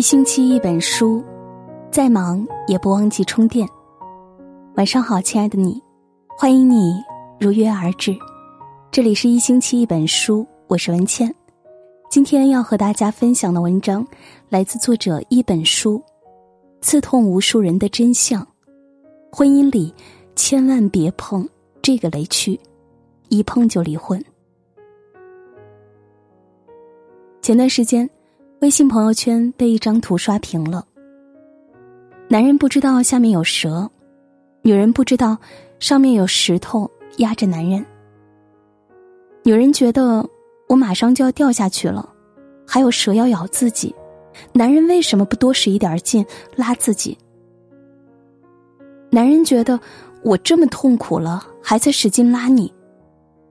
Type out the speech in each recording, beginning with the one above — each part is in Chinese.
一星期一本书，再忙也不忘记充电。晚上好，亲爱的你，欢迎你如约而至。这里是一星期一本书，我是文倩。今天要和大家分享的文章来自作者一本书，刺痛无数人的真相。婚姻里千万别碰这个雷区，一碰就离婚。前段时间。微信朋友圈被一张图刷屏了。男人不知道下面有蛇，女人不知道上面有石头压着男人。女人觉得我马上就要掉下去了，还有蛇要咬自己，男人为什么不多使一点劲拉自己？男人觉得我这么痛苦了，还在使劲拉你，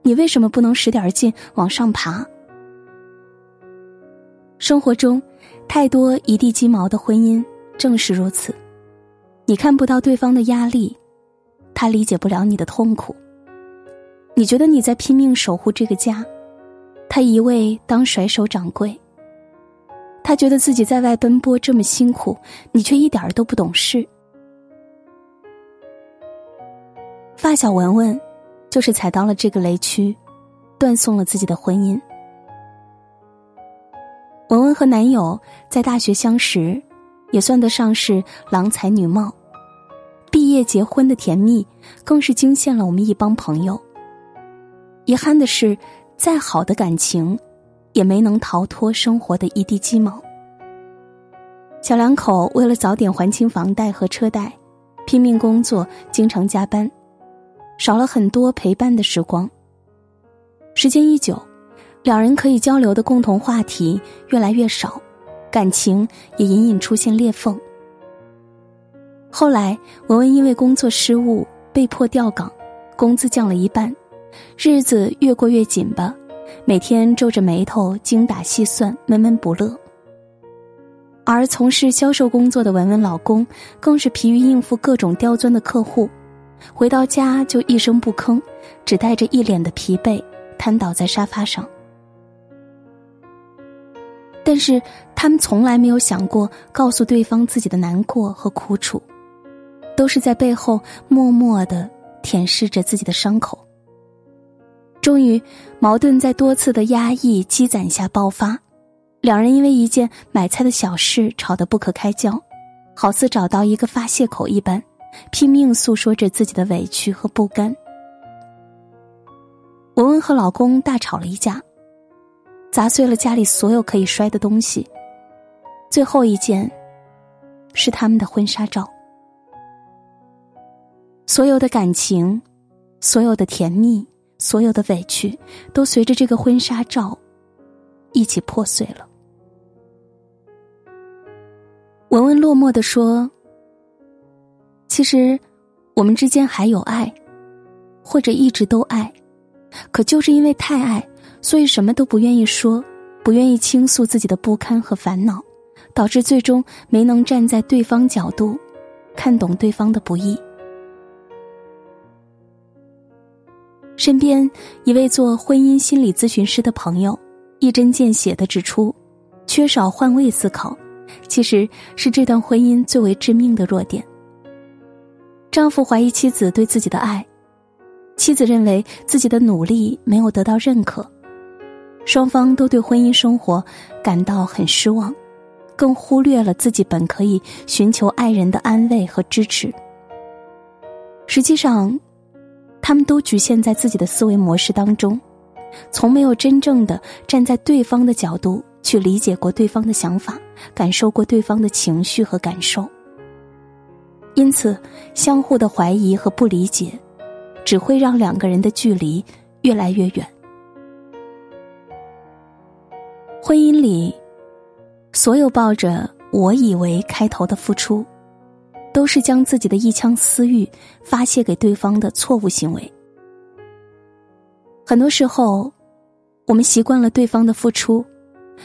你为什么不能使点劲往上爬？生活中，太多一地鸡毛的婚姻正是如此。你看不到对方的压力，他理解不了你的痛苦。你觉得你在拼命守护这个家，他一味当甩手掌柜。他觉得自己在外奔波这么辛苦，你却一点儿都不懂事。发小文文，就是踩到了这个雷区，断送了自己的婚姻。和男友在大学相识，也算得上是郎才女貌。毕业结婚的甜蜜，更是惊现了我们一帮朋友。遗憾的是，再好的感情，也没能逃脱生活的一地鸡毛。小两口为了早点还清房贷和车贷，拼命工作，经常加班，少了很多陪伴的时光。时间一久。两人可以交流的共同话题越来越少，感情也隐隐出现裂缝。后来，文文因为工作失误被迫调岗，工资降了一半，日子越过越紧巴，每天皱着眉头精打细算，闷闷不乐。而从事销售工作的文文老公更是疲于应付各种刁钻的客户，回到家就一声不吭，只带着一脸的疲惫，瘫倒在沙发上。但是他们从来没有想过告诉对方自己的难过和苦楚，都是在背后默默的舔舐着自己的伤口。终于，矛盾在多次的压抑积攒下爆发，两人因为一件买菜的小事吵得不可开交，好似找到一个发泄口一般，拼命诉说着自己的委屈和不甘。文文和老公大吵了一架。砸碎了家里所有可以摔的东西。最后一件，是他们的婚纱照。所有的感情，所有的甜蜜，所有的委屈，都随着这个婚纱照一起破碎了。文文落寞的说：“其实，我们之间还有爱，或者一直都爱，可就是因为太爱。”所以什么都不愿意说，不愿意倾诉自己的不堪和烦恼，导致最终没能站在对方角度，看懂对方的不易。身边一位做婚姻心理咨询师的朋友，一针见血的指出，缺少换位思考，其实是这段婚姻最为致命的弱点。丈夫怀疑妻子对自己的爱，妻子认为自己的努力没有得到认可。双方都对婚姻生活感到很失望，更忽略了自己本可以寻求爱人的安慰和支持。实际上，他们都局限在自己的思维模式当中，从没有真正的站在对方的角度去理解过对方的想法，感受过对方的情绪和感受。因此，相互的怀疑和不理解，只会让两个人的距离越来越远。婚姻里，所有抱着“我以为”开头的付出，都是将自己的一腔私欲发泄给对方的错误行为。很多时候，我们习惯了对方的付出，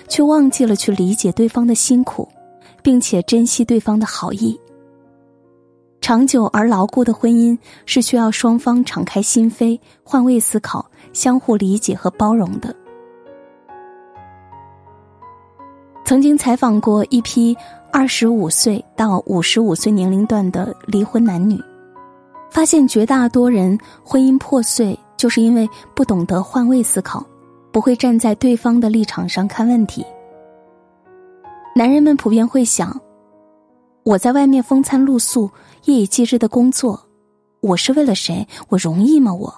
却忘记了去理解对方的辛苦，并且珍惜对方的好意。长久而牢固的婚姻是需要双方敞开心扉、换位思考、相互理解和包容的。曾经采访过一批二十五岁到五十五岁年龄段的离婚男女，发现绝大多人婚姻破碎，就是因为不懂得换位思考，不会站在对方的立场上看问题。男人们普遍会想：我在外面风餐露宿、夜以继日的工作，我是为了谁？我容易吗？我。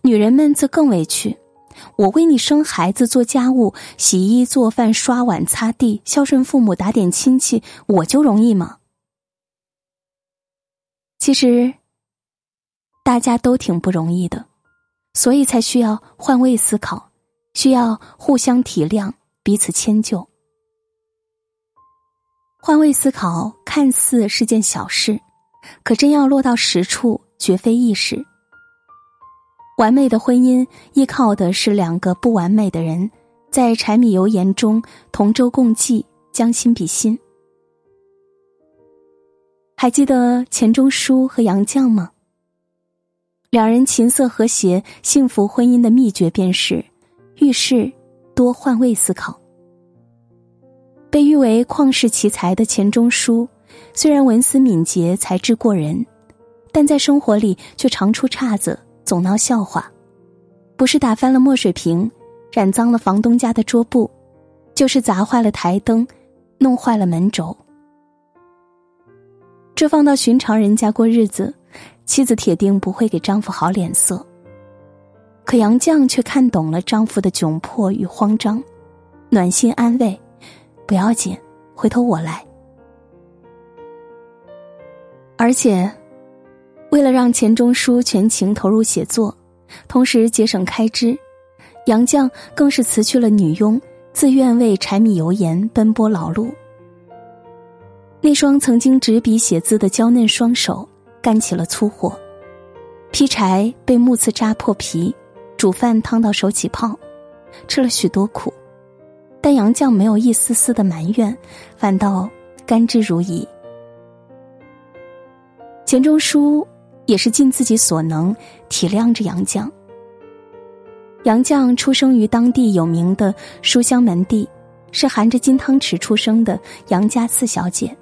女人们则更委屈。我为你生孩子、做家务、洗衣、做饭、刷碗、擦地、孝顺父母、打点亲戚，我就容易吗？其实，大家都挺不容易的，所以才需要换位思考，需要互相体谅、彼此迁就。换位思考看似是件小事，可真要落到实处，绝非易事。完美的婚姻依靠的是两个不完美的人，在柴米油盐中同舟共济，将心比心。还记得钱钟书和杨绛吗？两人琴瑟和谐、幸福婚姻的秘诀便是遇事多换位思考。被誉为旷世奇才的钱钟书，虽然文思敏捷、才智过人，但在生活里却常出岔子。总闹笑话，不是打翻了墨水瓶，染脏了房东家的桌布，就是砸坏了台灯，弄坏了门轴。这放到寻常人家过日子，妻子铁定不会给丈夫好脸色。可杨绛却看懂了丈夫的窘迫与慌张，暖心安慰：“不要紧，回头我来。”而且。为了让钱钟书全情投入写作，同时节省开支，杨绛更是辞去了女佣，自愿为柴米油盐奔波劳碌。那双曾经执笔写字的娇嫩双手干起了粗活，劈柴被木刺扎破皮，煮饭烫到手起泡，吃了许多苦，但杨绛没有一丝丝的埋怨，反倒甘之如饴。钱钟书。也是尽自己所能体谅着杨绛。杨绛出生于当地有名的书香门第，是含着金汤匙出生的杨家四小姐。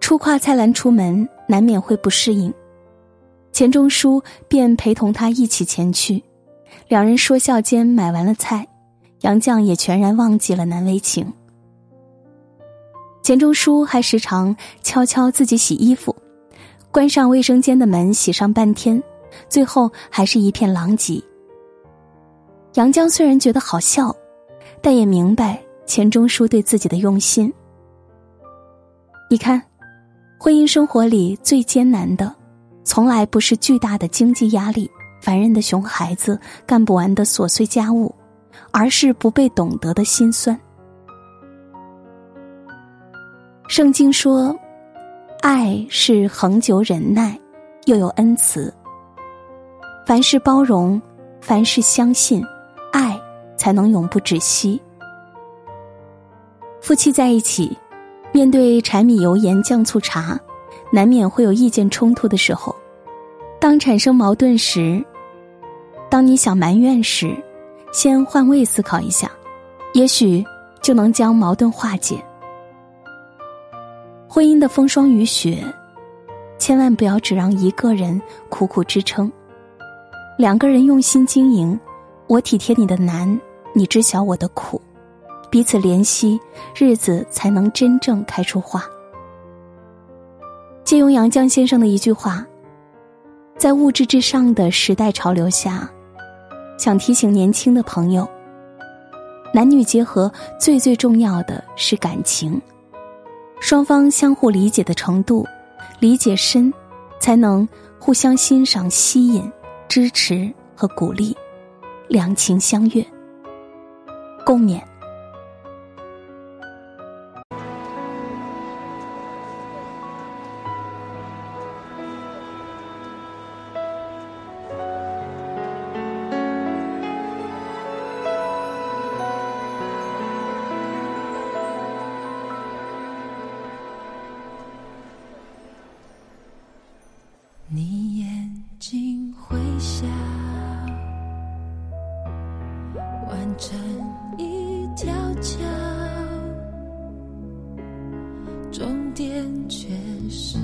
初跨菜篮出门，难免会不适应，钱钟书便陪同他一起前去。两人说笑间买完了菜，杨绛也全然忘记了难为情。钱钟书还时常悄悄自己洗衣服。关上卫生间的门，洗上半天，最后还是一片狼藉。杨绛虽然觉得好笑，但也明白钱钟书对自己的用心。你看，婚姻生活里最艰难的，从来不是巨大的经济压力、烦人的熊孩子、干不完的琐碎家务，而是不被懂得的心酸。圣经说。爱是恒久忍耐，又有恩慈。凡事包容，凡事相信，爱才能永不止息。夫妻在一起，面对柴米油盐酱醋茶，难免会有意见冲突的时候。当产生矛盾时，当你想埋怨时，先换位思考一下，也许就能将矛盾化解。婚姻的风霜雨雪，千万不要只让一个人苦苦支撑。两个人用心经营，我体贴你的难，你知晓我的苦，彼此怜惜，日子才能真正开出花。借用杨绛先生的一句话，在物质至上的时代潮流下，想提醒年轻的朋友：男女结合最最重要的是感情。双方相互理解的程度，理解深，才能互相欣赏、吸引、支持和鼓励，两情相悦，共勉。弯成一条桥终点却是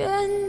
愿